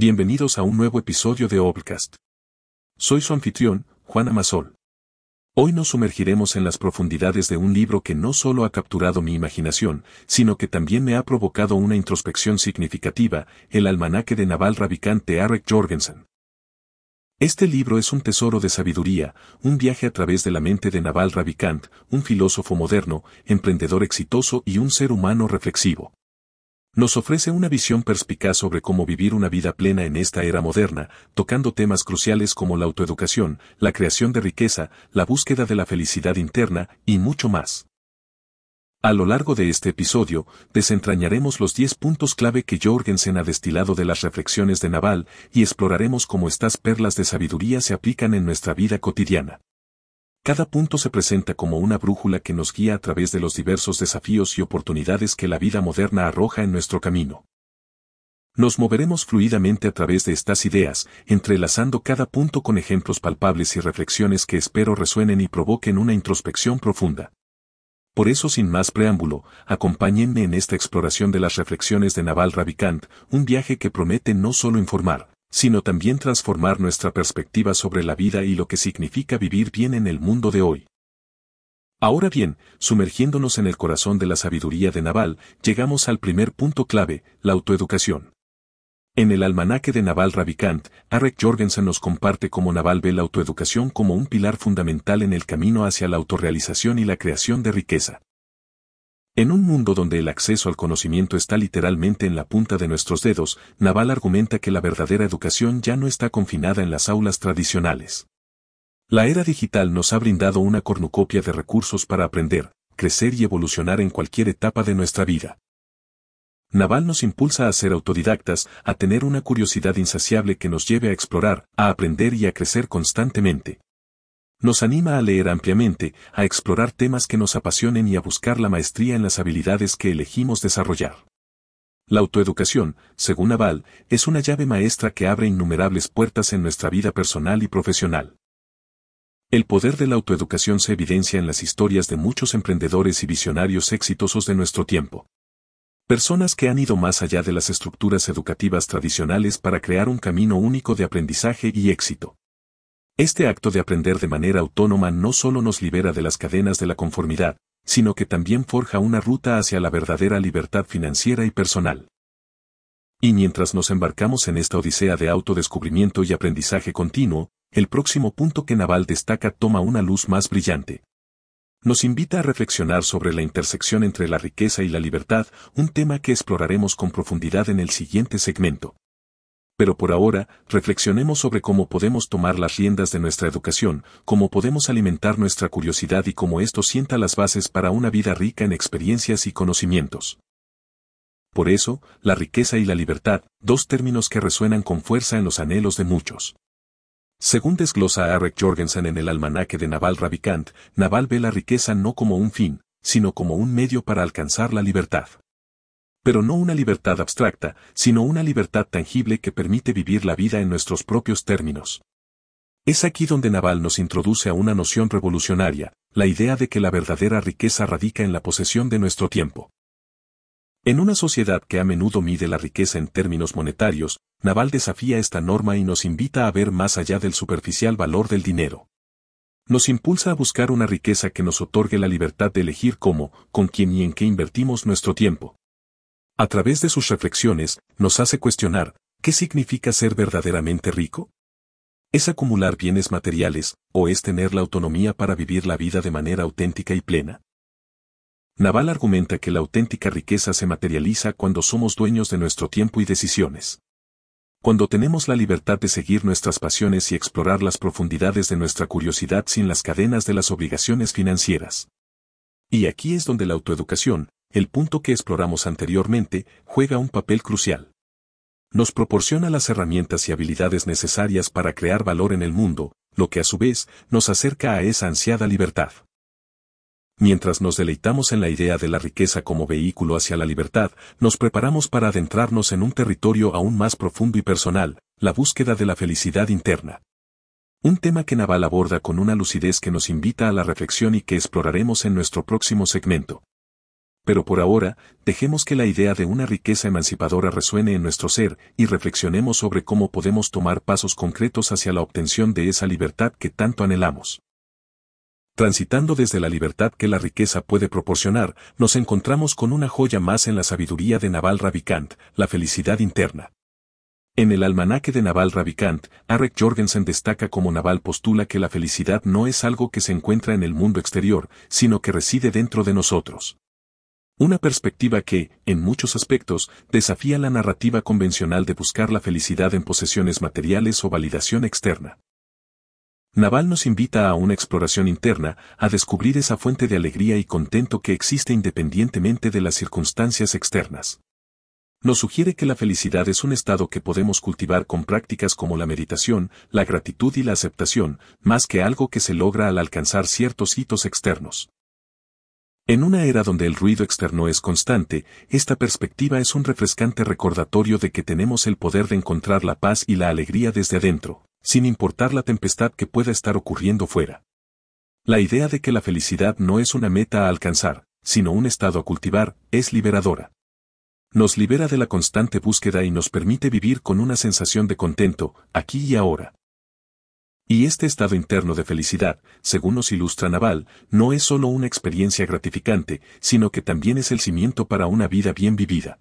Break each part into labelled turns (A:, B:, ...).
A: Bienvenidos a un nuevo episodio de Obcast. Soy su anfitrión, Juan Amasol. Hoy nos sumergiremos en las profundidades de un libro que no solo ha capturado mi imaginación, sino que también me ha provocado una introspección significativa, el almanaque de Naval Ravikant de Eric Jorgensen. Este libro es un tesoro de sabiduría, un viaje a través de la mente de Naval Ravikant, un filósofo moderno, emprendedor exitoso y un ser humano reflexivo nos ofrece una visión perspicaz sobre cómo vivir una vida plena en esta era moderna, tocando temas cruciales como la autoeducación, la creación de riqueza, la búsqueda de la felicidad interna, y mucho más. A lo largo de este episodio, desentrañaremos los 10 puntos clave que Jorgensen ha destilado de las reflexiones de Naval y exploraremos cómo estas perlas de sabiduría se aplican en nuestra vida cotidiana. Cada punto se presenta como una brújula que nos guía a través de los diversos desafíos y oportunidades que la vida moderna arroja en nuestro camino. Nos moveremos fluidamente a través de estas ideas, entrelazando cada punto con ejemplos palpables y reflexiones que espero resuenen y provoquen una introspección profunda. Por eso sin más preámbulo, acompáñenme en esta exploración de las reflexiones de Naval Ravikant, un viaje que promete no solo informar, sino también transformar nuestra perspectiva sobre la vida y lo que significa vivir bien en el mundo de hoy. Ahora bien, sumergiéndonos en el corazón de la sabiduría de Naval, llegamos al primer punto clave, la autoeducación. En el almanaque de Naval Ravikant, Arek Jorgensen nos comparte cómo Naval ve la autoeducación como un pilar fundamental en el camino hacia la autorrealización y la creación de riqueza. En un mundo donde el acceso al conocimiento está literalmente en la punta de nuestros dedos, Naval argumenta que la verdadera educación ya no está confinada en las aulas tradicionales. La era digital nos ha brindado una cornucopia de recursos para aprender, crecer y evolucionar en cualquier etapa de nuestra vida. Naval nos impulsa a ser autodidactas, a tener una curiosidad insaciable que nos lleve a explorar, a aprender y a crecer constantemente. Nos anima a leer ampliamente, a explorar temas que nos apasionen y a buscar la maestría en las habilidades que elegimos desarrollar. La autoeducación, según Naval, es una llave maestra que abre innumerables puertas en nuestra vida personal y profesional. El poder de la autoeducación se evidencia en las historias de muchos emprendedores y visionarios exitosos de nuestro tiempo. Personas que han ido más allá de las estructuras educativas tradicionales para crear un camino único de aprendizaje y éxito. Este acto de aprender de manera autónoma no solo nos libera de las cadenas de la conformidad, sino que también forja una ruta hacia la verdadera libertad financiera y personal. Y mientras nos embarcamos en esta odisea de autodescubrimiento y aprendizaje continuo, el próximo punto que Naval destaca toma una luz más brillante. Nos invita a reflexionar sobre la intersección entre la riqueza y la libertad, un tema que exploraremos con profundidad en el siguiente segmento pero por ahora, reflexionemos sobre cómo podemos tomar las riendas de nuestra educación, cómo podemos alimentar nuestra curiosidad y cómo esto sienta las bases para una vida rica en experiencias y conocimientos. Por eso, la riqueza y la libertad, dos términos que resuenan con fuerza en los anhelos de muchos. Según desglosa Eric Jorgensen en el almanaque de Naval Ravikant, Naval ve la riqueza no como un fin, sino como un medio para alcanzar la libertad pero no una libertad abstracta, sino una libertad tangible que permite vivir la vida en nuestros propios términos. Es aquí donde Naval nos introduce a una noción revolucionaria, la idea de que la verdadera riqueza radica en la posesión de nuestro tiempo. En una sociedad que a menudo mide la riqueza en términos monetarios, Naval desafía esta norma y nos invita a ver más allá del superficial valor del dinero. Nos impulsa a buscar una riqueza que nos otorgue la libertad de elegir cómo, con quién y en qué invertimos nuestro tiempo, a través de sus reflexiones, nos hace cuestionar, ¿qué significa ser verdaderamente rico? ¿Es acumular bienes materiales, o es tener la autonomía para vivir la vida de manera auténtica y plena? Naval argumenta que la auténtica riqueza se materializa cuando somos dueños de nuestro tiempo y decisiones. Cuando tenemos la libertad de seguir nuestras pasiones y explorar las profundidades de nuestra curiosidad sin las cadenas de las obligaciones financieras. Y aquí es donde la autoeducación, el punto que exploramos anteriormente, juega un papel crucial. Nos proporciona las herramientas y habilidades necesarias para crear valor en el mundo, lo que a su vez nos acerca a esa ansiada libertad. Mientras nos deleitamos en la idea de la riqueza como vehículo hacia la libertad, nos preparamos para adentrarnos en un territorio aún más profundo y personal, la búsqueda de la felicidad interna. Un tema que Naval aborda con una lucidez que nos invita a la reflexión y que exploraremos en nuestro próximo segmento. Pero por ahora, dejemos que la idea de una riqueza emancipadora resuene en nuestro ser y reflexionemos sobre cómo podemos tomar pasos concretos hacia la obtención de esa libertad que tanto anhelamos. Transitando desde la libertad que la riqueza puede proporcionar, nos encontramos con una joya más en la sabiduría de Naval Ravikant, la felicidad interna. En el almanaque de Naval Ravikant, Arek Jorgensen destaca como Naval postula que la felicidad no es algo que se encuentra en el mundo exterior, sino que reside dentro de nosotros. Una perspectiva que, en muchos aspectos, desafía la narrativa convencional de buscar la felicidad en posesiones materiales o validación externa. Naval nos invita a una exploración interna, a descubrir esa fuente de alegría y contento que existe independientemente de las circunstancias externas. Nos sugiere que la felicidad es un estado que podemos cultivar con prácticas como la meditación, la gratitud y la aceptación, más que algo que se logra al alcanzar ciertos hitos externos. En una era donde el ruido externo es constante, esta perspectiva es un refrescante recordatorio de que tenemos el poder de encontrar la paz y la alegría desde adentro, sin importar la tempestad que pueda estar ocurriendo fuera. La idea de que la felicidad no es una meta a alcanzar, sino un estado a cultivar, es liberadora. Nos libera de la constante búsqueda y nos permite vivir con una sensación de contento, aquí y ahora. Y este estado interno de felicidad, según nos ilustra Naval, no es solo una experiencia gratificante, sino que también es el cimiento para una vida bien vivida.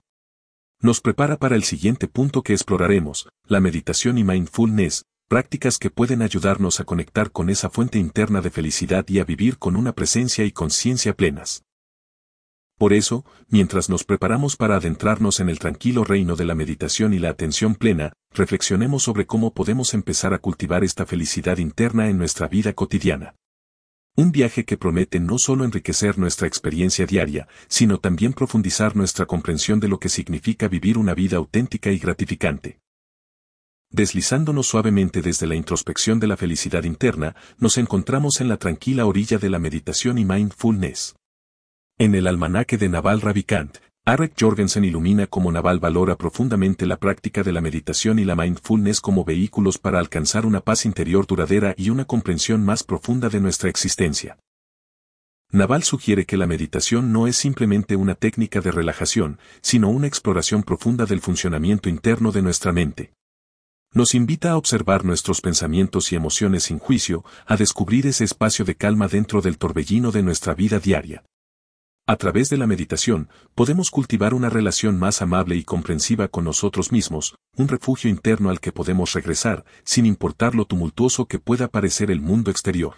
A: Nos prepara para el siguiente punto que exploraremos, la meditación y mindfulness, prácticas que pueden ayudarnos a conectar con esa fuente interna de felicidad y a vivir con una presencia y conciencia plenas. Por eso, mientras nos preparamos para adentrarnos en el tranquilo reino de la meditación y la atención plena, reflexionemos sobre cómo podemos empezar a cultivar esta felicidad interna en nuestra vida cotidiana. Un viaje que promete no solo enriquecer nuestra experiencia diaria, sino también profundizar nuestra comprensión de lo que significa vivir una vida auténtica y gratificante. Deslizándonos suavemente desde la introspección de la felicidad interna, nos encontramos en la tranquila orilla de la meditación y mindfulness. En el almanaque de Naval Ravikant, Arek Jorgensen ilumina cómo Naval valora profundamente la práctica de la meditación y la mindfulness como vehículos para alcanzar una paz interior duradera y una comprensión más profunda de nuestra existencia. Naval sugiere que la meditación no es simplemente una técnica de relajación, sino una exploración profunda del funcionamiento interno de nuestra mente. Nos invita a observar nuestros pensamientos y emociones sin juicio, a descubrir ese espacio de calma dentro del torbellino de nuestra vida diaria. A través de la meditación, podemos cultivar una relación más amable y comprensiva con nosotros mismos, un refugio interno al que podemos regresar, sin importar lo tumultuoso que pueda parecer el mundo exterior.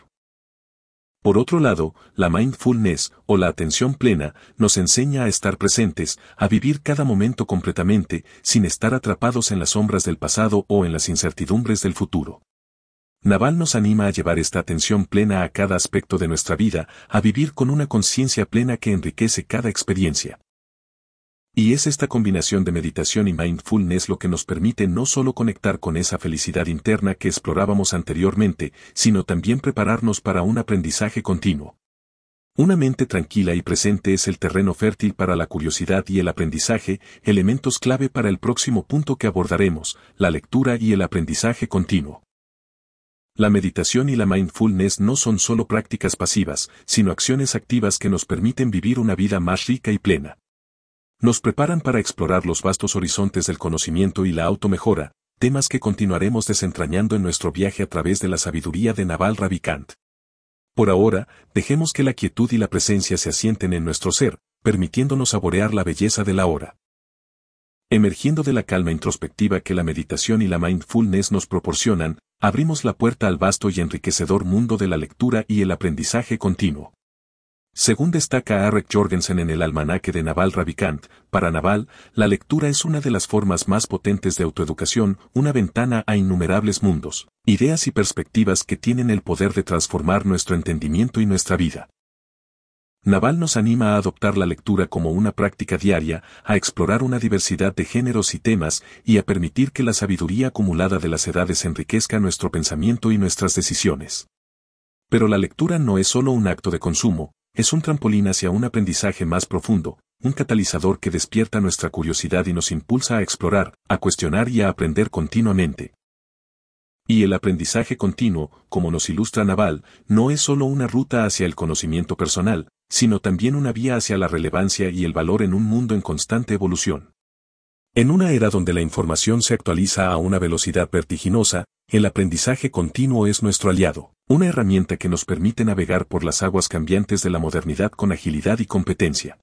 A: Por otro lado, la mindfulness, o la atención plena, nos enseña a estar presentes, a vivir cada momento completamente, sin estar atrapados en las sombras del pasado o en las incertidumbres del futuro. Naval nos anima a llevar esta atención plena a cada aspecto de nuestra vida, a vivir con una conciencia plena que enriquece cada experiencia. Y es esta combinación de meditación y mindfulness lo que nos permite no solo conectar con esa felicidad interna que explorábamos anteriormente, sino también prepararnos para un aprendizaje continuo. Una mente tranquila y presente es el terreno fértil para la curiosidad y el aprendizaje, elementos clave para el próximo punto que abordaremos, la lectura y el aprendizaje continuo. La meditación y la mindfulness no son solo prácticas pasivas, sino acciones activas que nos permiten vivir una vida más rica y plena. Nos preparan para explorar los vastos horizontes del conocimiento y la automejora, temas que continuaremos desentrañando en nuestro viaje a través de la sabiduría de Naval Ravikant. Por ahora, dejemos que la quietud y la presencia se asienten en nuestro ser, permitiéndonos saborear la belleza de la hora. Emergiendo de la calma introspectiva que la meditación y la mindfulness nos proporcionan, abrimos la puerta al vasto y enriquecedor mundo de la lectura y el aprendizaje continuo. Según destaca Arek Jorgensen en el almanaque de Naval Ravikant, para Naval, la lectura es una de las formas más potentes de autoeducación, una ventana a innumerables mundos, ideas y perspectivas que tienen el poder de transformar nuestro entendimiento y nuestra vida. Naval nos anima a adoptar la lectura como una práctica diaria, a explorar una diversidad de géneros y temas, y a permitir que la sabiduría acumulada de las edades enriquezca nuestro pensamiento y nuestras decisiones. Pero la lectura no es solo un acto de consumo, es un trampolín hacia un aprendizaje más profundo, un catalizador que despierta nuestra curiosidad y nos impulsa a explorar, a cuestionar y a aprender continuamente. Y el aprendizaje continuo, como nos ilustra Naval, no es solo una ruta hacia el conocimiento personal, sino también una vía hacia la relevancia y el valor en un mundo en constante evolución. En una era donde la información se actualiza a una velocidad vertiginosa, el aprendizaje continuo es nuestro aliado, una herramienta que nos permite navegar por las aguas cambiantes de la modernidad con agilidad y competencia.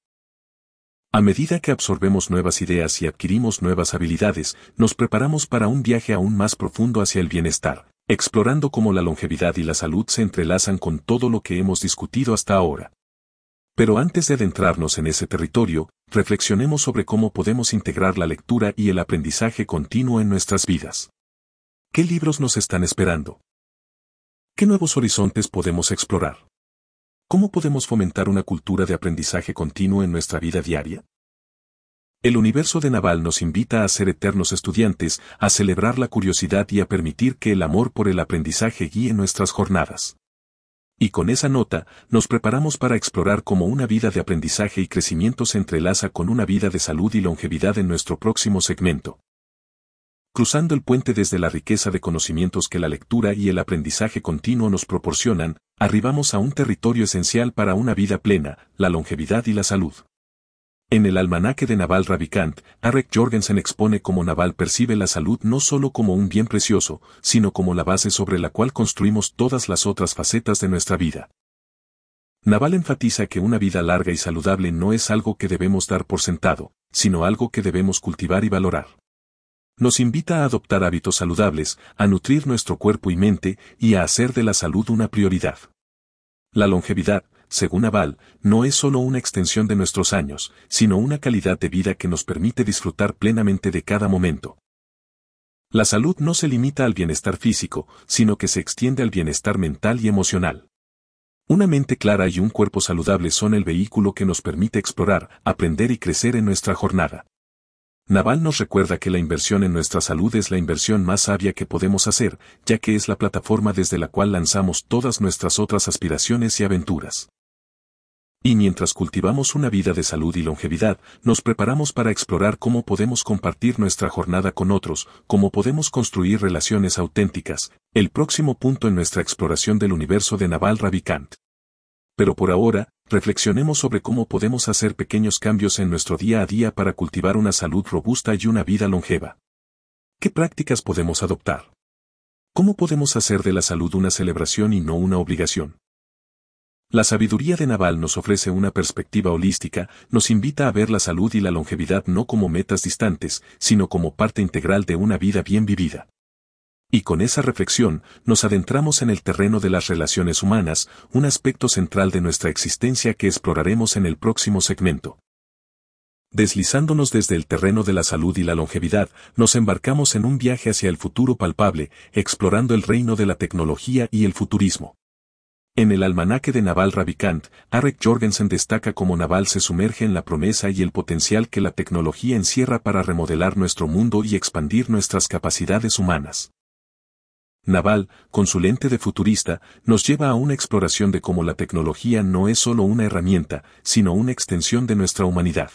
A: A medida que absorbemos nuevas ideas y adquirimos nuevas habilidades, nos preparamos para un viaje aún más profundo hacia el bienestar, explorando cómo la longevidad y la salud se entrelazan con todo lo que hemos discutido hasta ahora. Pero antes de adentrarnos en ese territorio, reflexionemos sobre cómo podemos integrar la lectura y el aprendizaje continuo en nuestras vidas. ¿Qué libros nos están esperando? ¿Qué nuevos horizontes podemos explorar? ¿Cómo podemos fomentar una cultura de aprendizaje continuo en nuestra vida diaria? El universo de Naval nos invita a ser eternos estudiantes, a celebrar la curiosidad y a permitir que el amor por el aprendizaje guíe nuestras jornadas. Y con esa nota, nos preparamos para explorar cómo una vida de aprendizaje y crecimiento se entrelaza con una vida de salud y longevidad en nuestro próximo segmento. Cruzando el puente desde la riqueza de conocimientos que la lectura y el aprendizaje continuo nos proporcionan, arribamos a un territorio esencial para una vida plena, la longevidad y la salud. En el almanaque de Naval Ravikant, Arek Jorgensen expone cómo Naval percibe la salud no solo como un bien precioso, sino como la base sobre la cual construimos todas las otras facetas de nuestra vida. Naval enfatiza que una vida larga y saludable no es algo que debemos dar por sentado, sino algo que debemos cultivar y valorar. Nos invita a adoptar hábitos saludables, a nutrir nuestro cuerpo y mente, y a hacer de la salud una prioridad. La longevidad, según Aval, no es solo una extensión de nuestros años, sino una calidad de vida que nos permite disfrutar plenamente de cada momento. La salud no se limita al bienestar físico, sino que se extiende al bienestar mental y emocional. Una mente clara y un cuerpo saludable son el vehículo que nos permite explorar, aprender y crecer en nuestra jornada. Naval nos recuerda que la inversión en nuestra salud es la inversión más sabia que podemos hacer, ya que es la plataforma desde la cual lanzamos todas nuestras otras aspiraciones y aventuras. Y mientras cultivamos una vida de salud y longevidad, nos preparamos para explorar cómo podemos compartir nuestra jornada con otros, cómo podemos construir relaciones auténticas, el próximo punto en nuestra exploración del universo de Naval Ravikant. Pero por ahora, reflexionemos sobre cómo podemos hacer pequeños cambios en nuestro día a día para cultivar una salud robusta y una vida longeva. ¿Qué prácticas podemos adoptar? ¿Cómo podemos hacer de la salud una celebración y no una obligación? La sabiduría de Naval nos ofrece una perspectiva holística, nos invita a ver la salud y la longevidad no como metas distantes, sino como parte integral de una vida bien vivida. Y con esa reflexión, nos adentramos en el terreno de las relaciones humanas, un aspecto central de nuestra existencia que exploraremos en el próximo segmento. Deslizándonos desde el terreno de la salud y la longevidad, nos embarcamos en un viaje hacia el futuro palpable, explorando el reino de la tecnología y el futurismo. En el almanaque de Naval Ravikant, Arek Jorgensen destaca cómo Naval se sumerge en la promesa y el potencial que la tecnología encierra para remodelar nuestro mundo y expandir nuestras capacidades humanas. Naval, con su lente de futurista, nos lleva a una exploración de cómo la tecnología no es solo una herramienta, sino una extensión de nuestra humanidad.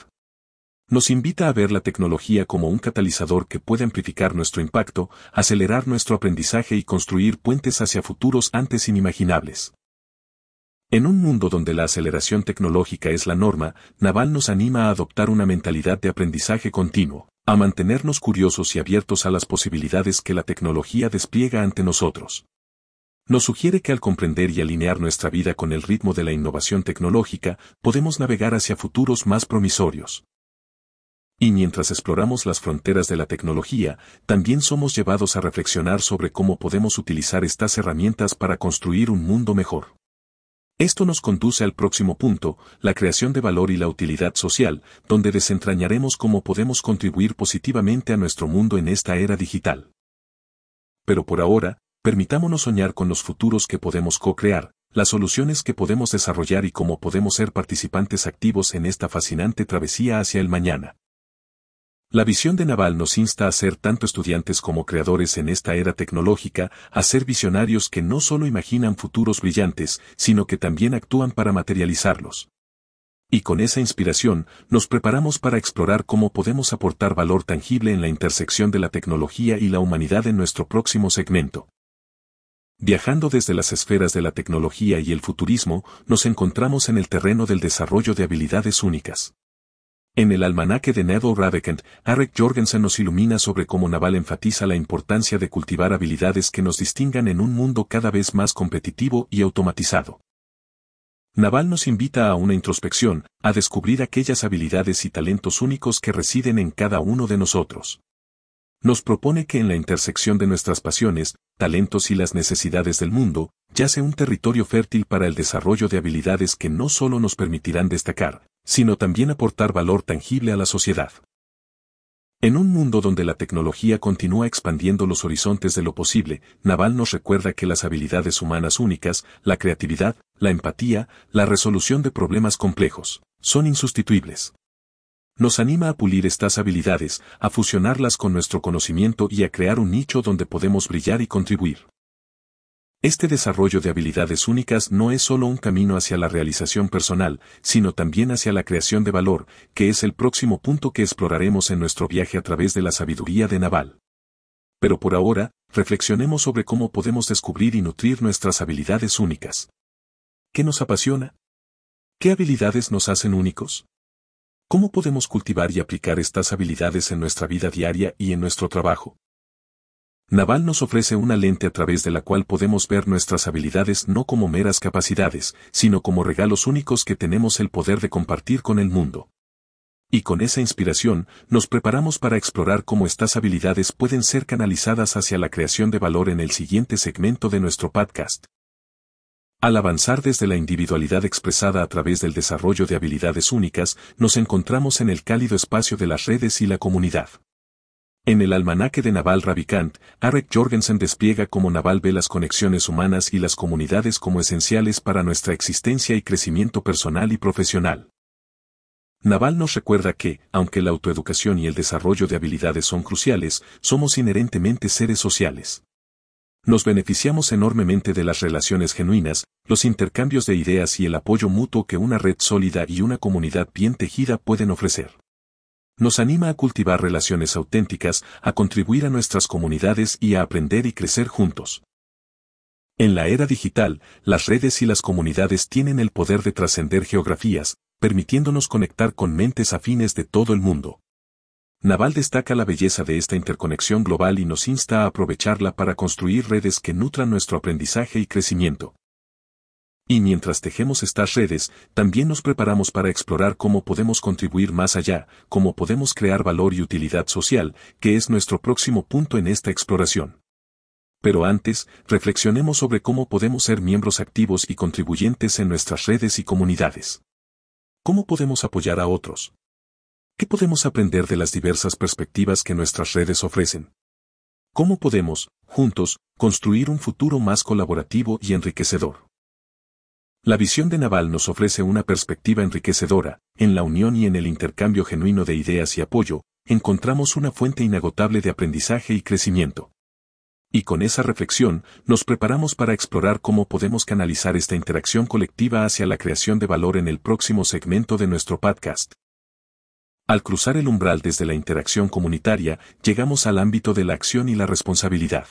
A: Nos invita a ver la tecnología como un catalizador que puede amplificar nuestro impacto, acelerar nuestro aprendizaje y construir puentes hacia futuros antes inimaginables. En un mundo donde la aceleración tecnológica es la norma, Naval nos anima a adoptar una mentalidad de aprendizaje continuo, a mantenernos curiosos y abiertos a las posibilidades que la tecnología despliega ante nosotros. Nos sugiere que al comprender y alinear nuestra vida con el ritmo de la innovación tecnológica, podemos navegar hacia futuros más promisorios. Y mientras exploramos las fronteras de la tecnología, también somos llevados a reflexionar sobre cómo podemos utilizar estas herramientas para construir un mundo mejor. Esto nos conduce al próximo punto, la creación de valor y la utilidad social, donde desentrañaremos cómo podemos contribuir positivamente a nuestro mundo en esta era digital. Pero por ahora, permitámonos soñar con los futuros que podemos co-crear, las soluciones que podemos desarrollar y cómo podemos ser participantes activos en esta fascinante travesía hacia el mañana. La visión de Naval nos insta a ser tanto estudiantes como creadores en esta era tecnológica, a ser visionarios que no solo imaginan futuros brillantes, sino que también actúan para materializarlos. Y con esa inspiración, nos preparamos para explorar cómo podemos aportar valor tangible en la intersección de la tecnología y la humanidad en nuestro próximo segmento. Viajando desde las esferas de la tecnología y el futurismo, nos encontramos en el terreno del desarrollo de habilidades únicas. En el almanaque de Neville Ravekent, Arek Jorgensen nos ilumina sobre cómo Naval enfatiza la importancia de cultivar habilidades que nos distingan en un mundo cada vez más competitivo y automatizado. Naval nos invita a una introspección, a descubrir aquellas habilidades y talentos únicos que residen en cada uno de nosotros. Nos propone que en la intersección de nuestras pasiones, talentos y las necesidades del mundo, yace un territorio fértil para el desarrollo de habilidades que no solo nos permitirán destacar, sino también aportar valor tangible a la sociedad. En un mundo donde la tecnología continúa expandiendo los horizontes de lo posible, Naval nos recuerda que las habilidades humanas únicas, la creatividad, la empatía, la resolución de problemas complejos, son insustituibles. Nos anima a pulir estas habilidades, a fusionarlas con nuestro conocimiento y a crear un nicho donde podemos brillar y contribuir. Este desarrollo de habilidades únicas no es solo un camino hacia la realización personal, sino también hacia la creación de valor, que es el próximo punto que exploraremos en nuestro viaje a través de la sabiduría de Naval. Pero por ahora, reflexionemos sobre cómo podemos descubrir y nutrir nuestras habilidades únicas. ¿Qué nos apasiona? ¿Qué habilidades nos hacen únicos? ¿Cómo podemos cultivar y aplicar estas habilidades en nuestra vida diaria y en nuestro trabajo? Naval nos ofrece una lente a través de la cual podemos ver nuestras habilidades no como meras capacidades, sino como regalos únicos que tenemos el poder de compartir con el mundo. Y con esa inspiración, nos preparamos para explorar cómo estas habilidades pueden ser canalizadas hacia la creación de valor en el siguiente segmento de nuestro podcast. Al avanzar desde la individualidad expresada a través del desarrollo de habilidades únicas, nos encontramos en el cálido espacio de las redes y la comunidad. En el almanaque de Naval Ravikant, Arek Jorgensen despliega cómo Naval ve las conexiones humanas y las comunidades como esenciales para nuestra existencia y crecimiento personal y profesional. Naval nos recuerda que, aunque la autoeducación y el desarrollo de habilidades son cruciales, somos inherentemente seres sociales. Nos beneficiamos enormemente de las relaciones genuinas, los intercambios de ideas y el apoyo mutuo que una red sólida y una comunidad bien tejida pueden ofrecer nos anima a cultivar relaciones auténticas, a contribuir a nuestras comunidades y a aprender y crecer juntos. En la era digital, las redes y las comunidades tienen el poder de trascender geografías, permitiéndonos conectar con mentes afines de todo el mundo. Naval destaca la belleza de esta interconexión global y nos insta a aprovecharla para construir redes que nutran nuestro aprendizaje y crecimiento. Y mientras tejemos estas redes, también nos preparamos para explorar cómo podemos contribuir más allá, cómo podemos crear valor y utilidad social, que es nuestro próximo punto en esta exploración. Pero antes, reflexionemos sobre cómo podemos ser miembros activos y contribuyentes en nuestras redes y comunidades. ¿Cómo podemos apoyar a otros? ¿Qué podemos aprender de las diversas perspectivas que nuestras redes ofrecen? ¿Cómo podemos, juntos, construir un futuro más colaborativo y enriquecedor? La visión de Naval nos ofrece una perspectiva enriquecedora, en la unión y en el intercambio genuino de ideas y apoyo, encontramos una fuente inagotable de aprendizaje y crecimiento. Y con esa reflexión, nos preparamos para explorar cómo podemos canalizar esta interacción colectiva hacia la creación de valor en el próximo segmento de nuestro podcast. Al cruzar el umbral desde la interacción comunitaria, llegamos al ámbito de la acción y la responsabilidad.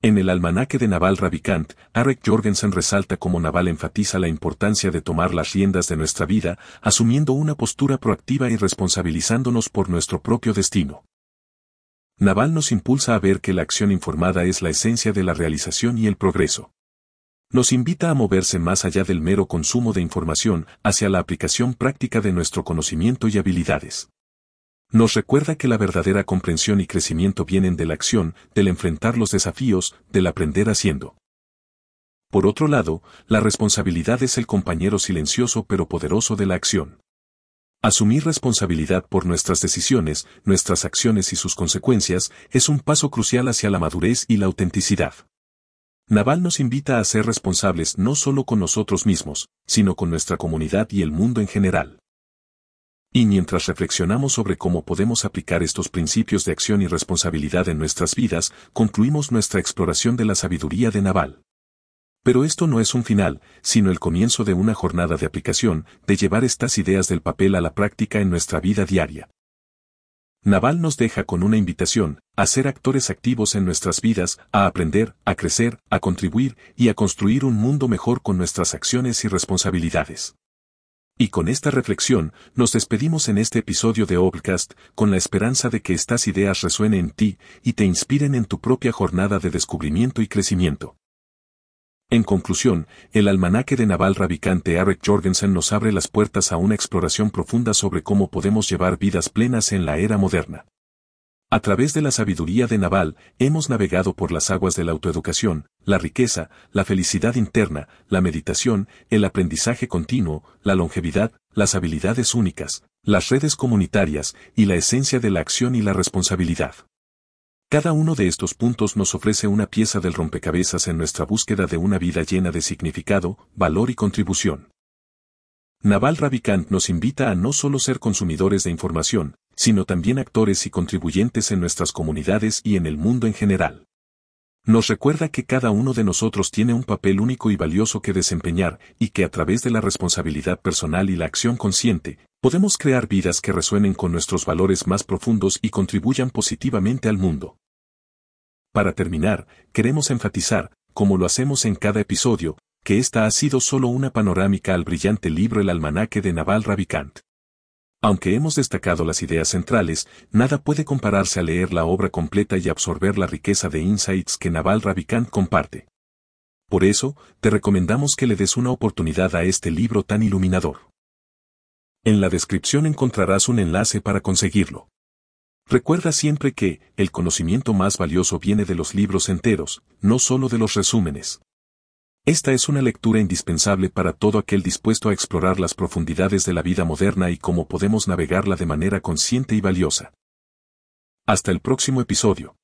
A: En el almanaque de Naval Ravikant, Arek Jorgensen resalta cómo Naval enfatiza la importancia de tomar las riendas de nuestra vida, asumiendo una postura proactiva y responsabilizándonos por nuestro propio destino. Naval nos impulsa a ver que la acción informada es la esencia de la realización y el progreso. Nos invita a moverse más allá del mero consumo de información hacia la aplicación práctica de nuestro conocimiento y habilidades nos recuerda que la verdadera comprensión y crecimiento vienen de la acción, del enfrentar los desafíos, del aprender haciendo. Por otro lado, la responsabilidad es el compañero silencioso pero poderoso de la acción. Asumir responsabilidad por nuestras decisiones, nuestras acciones y sus consecuencias es un paso crucial hacia la madurez y la autenticidad. Naval nos invita a ser responsables no solo con nosotros mismos, sino con nuestra comunidad y el mundo en general. Y mientras reflexionamos sobre cómo podemos aplicar estos principios de acción y responsabilidad en nuestras vidas, concluimos nuestra exploración de la sabiduría de Naval. Pero esto no es un final, sino el comienzo de una jornada de aplicación, de llevar estas ideas del papel a la práctica en nuestra vida diaria. Naval nos deja con una invitación, a ser actores activos en nuestras vidas, a aprender, a crecer, a contribuir y a construir un mundo mejor con nuestras acciones y responsabilidades. Y con esta reflexión, nos despedimos en este episodio de Obcast, con la esperanza de que estas ideas resuenen en ti y te inspiren en tu propia jornada de descubrimiento y crecimiento. En conclusión, el almanaque de Naval Ravikante Eric Jorgensen nos abre las puertas a una exploración profunda sobre cómo podemos llevar vidas plenas en la era moderna. A través de la sabiduría de Naval, hemos navegado por las aguas de la autoeducación, la riqueza, la felicidad interna, la meditación, el aprendizaje continuo, la longevidad, las habilidades únicas, las redes comunitarias y la esencia de la acción y la responsabilidad. Cada uno de estos puntos nos ofrece una pieza del rompecabezas en nuestra búsqueda de una vida llena de significado, valor y contribución. Naval Ravikant nos invita a no solo ser consumidores de información, sino también actores y contribuyentes en nuestras comunidades y en el mundo en general. Nos recuerda que cada uno de nosotros tiene un papel único y valioso que desempeñar y que a través de la responsabilidad personal y la acción consciente, podemos crear vidas que resuenen con nuestros valores más profundos y contribuyan positivamente al mundo. Para terminar, queremos enfatizar, como lo hacemos en cada episodio, que esta ha sido solo una panorámica al brillante libro El almanaque de Naval Ravikant. Aunque hemos destacado las ideas centrales, nada puede compararse a leer la obra completa y absorber la riqueza de insights que Naval Ravikant comparte. Por eso, te recomendamos que le des una oportunidad a este libro tan iluminador. En la descripción encontrarás un enlace para conseguirlo. Recuerda siempre que, el conocimiento más valioso viene de los libros enteros, no solo de los resúmenes. Esta es una lectura indispensable para todo aquel dispuesto a explorar las profundidades de la vida moderna y cómo podemos navegarla de manera consciente y valiosa. Hasta el próximo episodio.